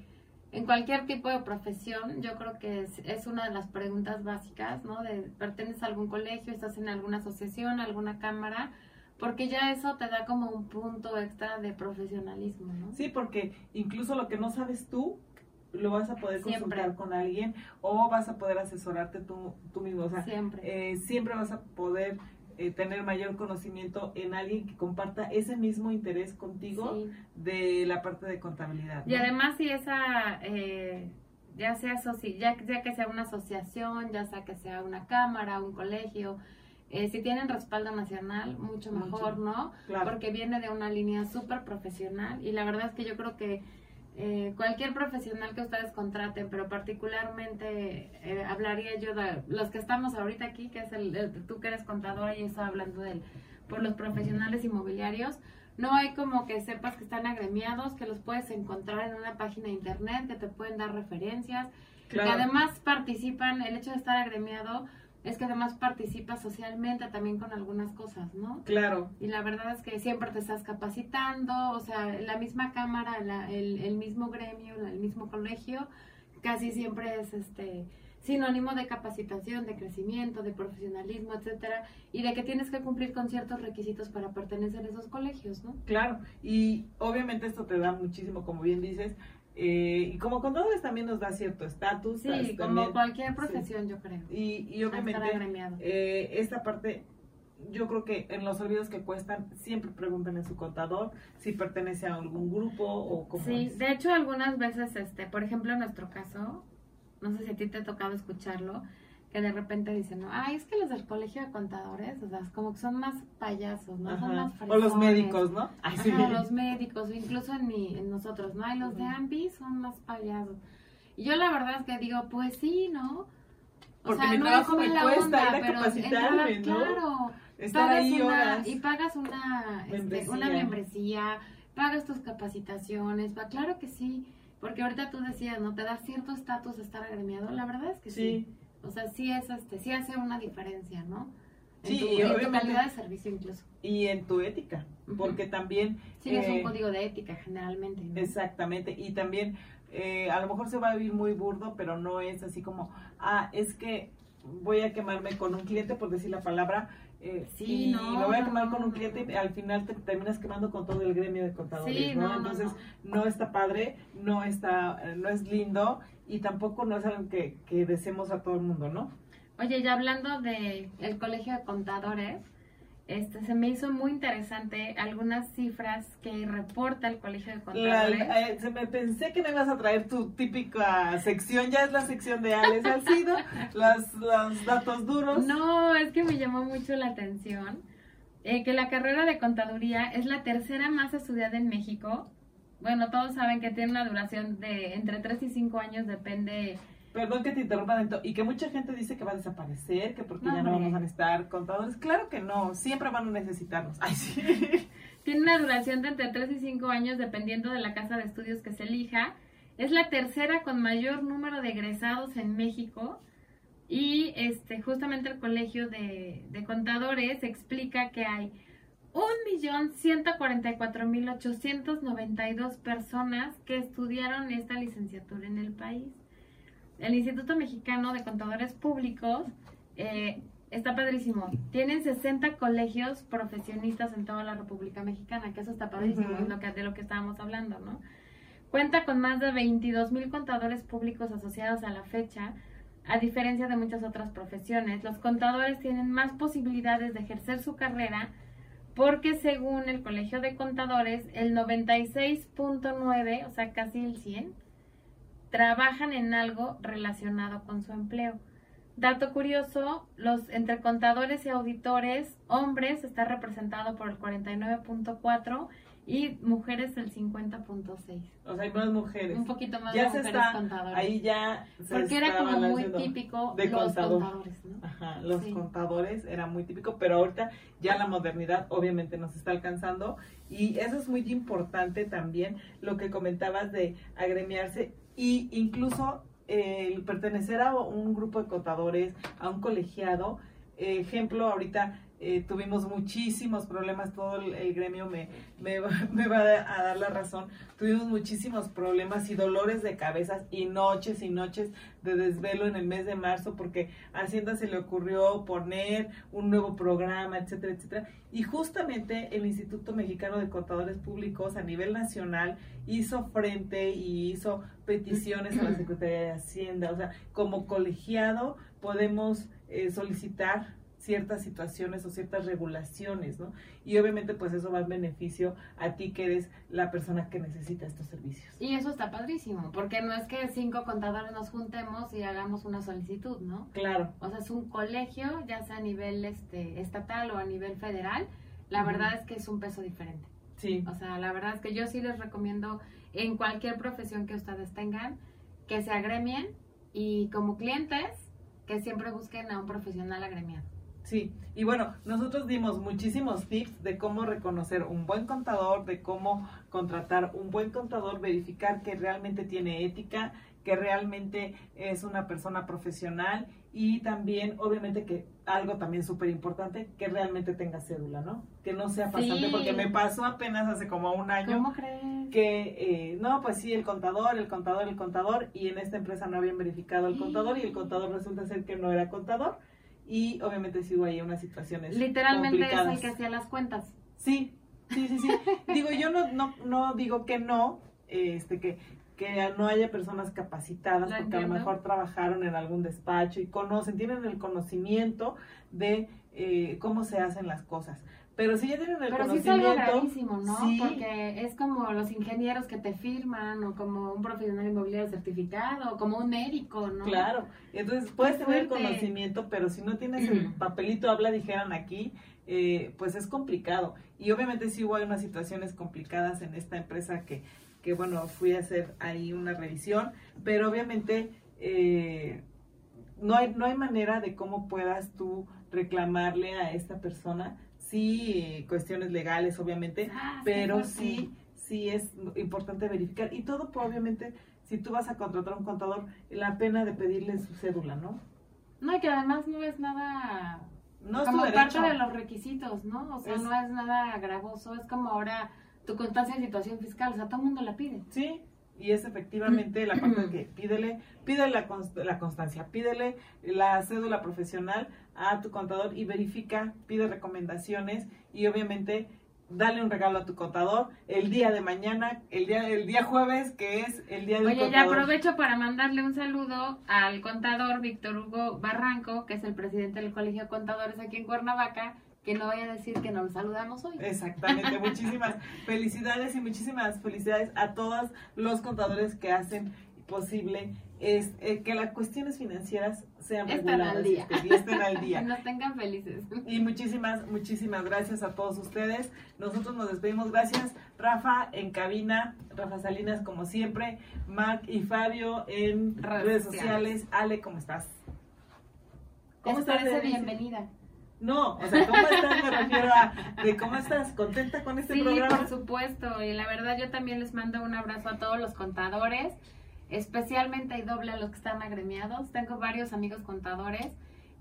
en cualquier tipo de profesión, yo creo que es, es una de las preguntas básicas, ¿no? De perteneces a algún colegio, estás en alguna asociación, alguna cámara, porque ya eso te da como un punto extra de profesionalismo, ¿no?
Sí, porque incluso lo que no sabes tú, lo vas a poder
Siempre.
consultar con alguien o vas a poder asesorarte tú, tú mismo. O sea,
Siempre.
eh, siempre vas a poder eh, tener mayor conocimiento en alguien que comparta ese mismo interés contigo
Sí.
de la parte de contabilidad.
Y además si esa, eh, ya sea ya, ya que sea una asociación, ya sea que sea una cámara, un colegio, eh, si tienen respaldo nacional, mucho
Mucho.
mejor, ¿no?
Claro.
Porque viene de una línea súper profesional y la verdad es que yo creo que eh, cualquier profesional que ustedes contraten, pero particularmente eh, hablaría yo de los que estamos ahorita aquí, que es el, el- tú que eres contadora y eso hablando del, por los profesionales inmobiliarios, no hay como que sepas que están agremiados, que los puedes encontrar en una página de internet, que te pueden dar referencias,
Claro.
que además participan, el hecho de estar agremiado es que además participas socialmente también con algunas cosas, ¿no?
Claro.
Y la verdad es que siempre te estás capacitando, o sea, la misma cámara, la- el, el mismo gremio, el mismo colegio, casi siempre es este sinónimo de capacitación, de crecimiento, de profesionalismo, etcétera, y de que tienes que cumplir con ciertos requisitos para pertenecer a esos colegios, ¿no?
Claro, y obviamente esto te da muchísimo, como bien dices, eh, y como contadores también nos da cierto estatus.
Sí,
también,
como cualquier
sí.
profesión, yo creo.
Y, y obviamente eh, esta parte yo creo que en los servicios que cuestan, siempre pregunten en su contador si pertenece a algún grupo o cómo
Sí,
es.
de hecho algunas veces, este, por ejemplo en nuestro caso, no sé si a ti te ha tocado escucharlo, que de repente dicen, no, ay, es que los del colegio de contadores, o sea, es como que son más payasos, ¿no? Son más
O los
fresones.
médicos, ¿no? Ay,
Ajá, los médicos, o incluso en, mi, en nosotros, ¿no? Ay, los de. AMBI son más payasos. Y yo la verdad es que digo, pues sí, ¿no? O
Porque mi trabajo
es
me
mala
cuesta
onda,
ir a capacitarme,
en
¿no?
Claro,
Estar
pagas
ahí
una,
horas.
y pagas una este,
Membresía.
una membresía, pagas tus capacitaciones, va, claro que sí, porque ahorita tú decías, ¿no? Te da cierto estatus estar agremiado, la verdad es que sí.
Sí,
O sea, sí es este, sí hace una diferencia, ¿no? En
Sí,
tu,
y
en tu calidad de servicio incluso.
y en tu ética, porque también...
Sigues
eh,
un código de ética generalmente, ¿no?
Exactamente, y también eh, a lo mejor se va a vivir muy burdo, pero no es así como, ah, es que voy a quemarme con un cliente por decir la palabra, eh,
Sí,
y
no,
me voy a quemar con un cliente y al final te terminas quemando con todo el gremio de contadores,
Sí,
¿no? Entonces no está padre, no está, no es lindo y tampoco no es algo que, que deseemos a todo el mundo, ¿no?
Oye, ya hablando de el colegio de contadores, este se me hizo muy interesante algunas cifras que reporta el colegio de
La-
contadores.
eh, se me pensé que me ibas a traer tu típica sección, ya es la sección de Alex Salcido, [laughs] las, los datos duros.
No, es que me llamó mucho la atención eh, que la carrera de contaduría es la tercera más estudiada en México. Bueno, todos saben que tiene una duración de entre 3 y 5 años, depende.
Perdón que te interrumpa dentro. Y que mucha gente dice que va a desaparecer, que porque
No,
ya no vamos a necesitar contadores. Claro que no, siempre van a necesitarnos. Ay, sí. [laughs]
Tiene una duración de entre 3 y 5 años, dependiendo de la casa de estudios que se elija. Es la tercera con mayor número de egresados en México. Y este, justamente el colegio de, de contadores explica que hay 1.144.892 personas que estudiaron esta licenciatura en el país. El Instituto Mexicano de Contadores Públicos eh, está padrísimo. Tienen 60 colegios profesionistas en toda la República Mexicana, que eso está padrísimo, lo que, de lo que estábamos hablando, ¿no? Cuenta con más de 22 mil contadores públicos asociados a la fecha. A diferencia de muchas otras profesiones, los contadores tienen más posibilidades de ejercer su carrera porque según el Colegio de Contadores, el 96.9, o sea, casi el 100, trabajan en algo relacionado con su empleo. Dato curioso, los entre contadores y auditores, hombres está representado por el 49.4 y mujeres el 50.6.
O sea, hay más mujeres.
Un poquito más
Ya
de
se
mujeres
está,
contadores.
ahí ya se
porque era como muy típico
de
los
contador.
contadores, ¿no?
Ajá, los
Sí.
contadores era muy típico, pero ahorita ya la modernidad obviamente nos está alcanzando y eso es muy importante también lo que comentabas de agremiarse y incluso eh, el pertenecer a un grupo de contadores, a un colegiado. Ejemplo, ahorita eh, tuvimos muchísimos problemas, todo el, el gremio me, me, va, [laughs] me va a dar la razón, tuvimos muchísimos problemas y dolores de cabezas y noches y noches de desvelo en el mes de marzo porque a Hacienda se le ocurrió poner un nuevo programa, etcétera, etcétera. Y justamente el Instituto Mexicano de Contadores Públicos a nivel nacional hizo frente y hizo peticiones a la Secretaría de Hacienda. O sea, como colegiado podemos eh, solicitar ciertas situaciones o ciertas regulaciones, ¿no? Y obviamente pues eso va en beneficio a ti que eres la persona que necesita estos servicios.
Y eso está padrísimo, porque no es que cinco contadores nos juntemos y hagamos una solicitud, ¿no?
Claro,
O sea, es un colegio, ya sea a nivel este, estatal o a nivel federal. La verdad es que es un peso diferente.
sí.
O sea, la verdad es que yo sí les recomiendo en cualquier profesión que ustedes tengan que se agremien y como clientes que siempre busquen a un profesional agremiado.
Sí, y bueno, nosotros dimos muchísimos tips de cómo reconocer un buen contador, de cómo contratar un buen contador, verificar que realmente tiene ética, que realmente es una persona profesional y también, obviamente, que algo también súper importante, que realmente tenga cédula, ¿no? Que no sea pasante,
Sí.
porque me pasó apenas hace como un año
¿Cómo crees?
que, eh, no, pues sí, el contador, el contador, el contador, y en esta empresa no habían verificado el contador y el contador resulta ser que no era contador y obviamente sí hubo ahí unas situaciones
Literalmente es el que hacía las cuentas.
Sí, sí, sí, sí. [laughs] digo, yo no, no, no digo que no, este, que, que no haya personas capacitadas, porque a lo mejor trabajaron en algún despacho y conocen, tienen el conocimiento de eh, cómo se hacen las cosas. Pero si ya tienen el
Pero sí es
conocimiento...
algo gravísimo, ¿no?
sí.
Porque es como los ingenieros que te firman, o como un profesional inmobiliario certificado, o como un médico, ¿no?
Claro, entonces puedes tener el conocimiento, pero si no tienes el papelito habla, dijeran aquí, eh, pues es complicado. Y obviamente sí hubo unas situaciones complicadas en esta empresa que, que bueno, fui a hacer ahí una revisión, pero obviamente eh, no, hay, no hay manera de cómo puedas tú reclamarle a esta persona, sí, cuestiones legales, obviamente,
Ah,
pero sí, sí es importante verificar. Y todo, pues, obviamente, si tú vas a contratar a un contador, la pena de pedirle su cédula, ¿no?
No, y que además no es nada
No es
como
tu
parte de los requisitos, ¿no? O sea,
Es-
no es nada gravoso, es como ahora tu constancia de situación fiscal, o sea, todo el mundo la pide.
Sí, y es efectivamente la parte de que [clears throat] pídele, pídele la, const- la constancia, pídele la cédula profesional a tu contador y verifica, pide recomendaciones y obviamente dale un regalo a tu contador el día de mañana, el día, el día jueves, que es el día del
Oye, ya
contador.
aprovecho para mandarle un saludo al contador Víctor Hugo Barranco, que es el presidente del Colegio de Contadores aquí en Cuernavaca, que no vaya a decir que nos saludamos hoy.
Exactamente, [laughs] muchísimas felicidades y muchísimas felicidades a todos los contadores que hacen posible es eh, que las cuestiones financieras sean
Estén
reguladas
al día.
y estén al día. [laughs]
nos tengan felices.
Y muchísimas, muchísimas gracias a todos ustedes. Nosotros nos despedimos. Gracias, Rafa, en cabina, Rafa Salinas, como siempre, Mac y Fabio en
Redes
redes,
sociales.
sociales. Ale, ¿cómo estás?
¿Cómo
estás,
parece bienvenida?
No, o sea, ¿cómo estás? Me refiero a de cómo estás, contenta con este
Sí,
programa.
por supuesto. Y la verdad yo también les mando un abrazo a todos los contadores, especialmente y doble a los que están agremiados. Tengo varios amigos contadores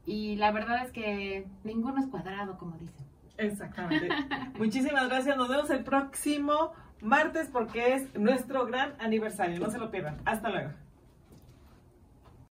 y la verdad es que ninguno es cuadrado, como dicen.
Exactamente. [laughs] Muchísimas gracias. Nos vemos el próximo martes porque es nuestro gran aniversario. No se lo pierdan. Hasta luego.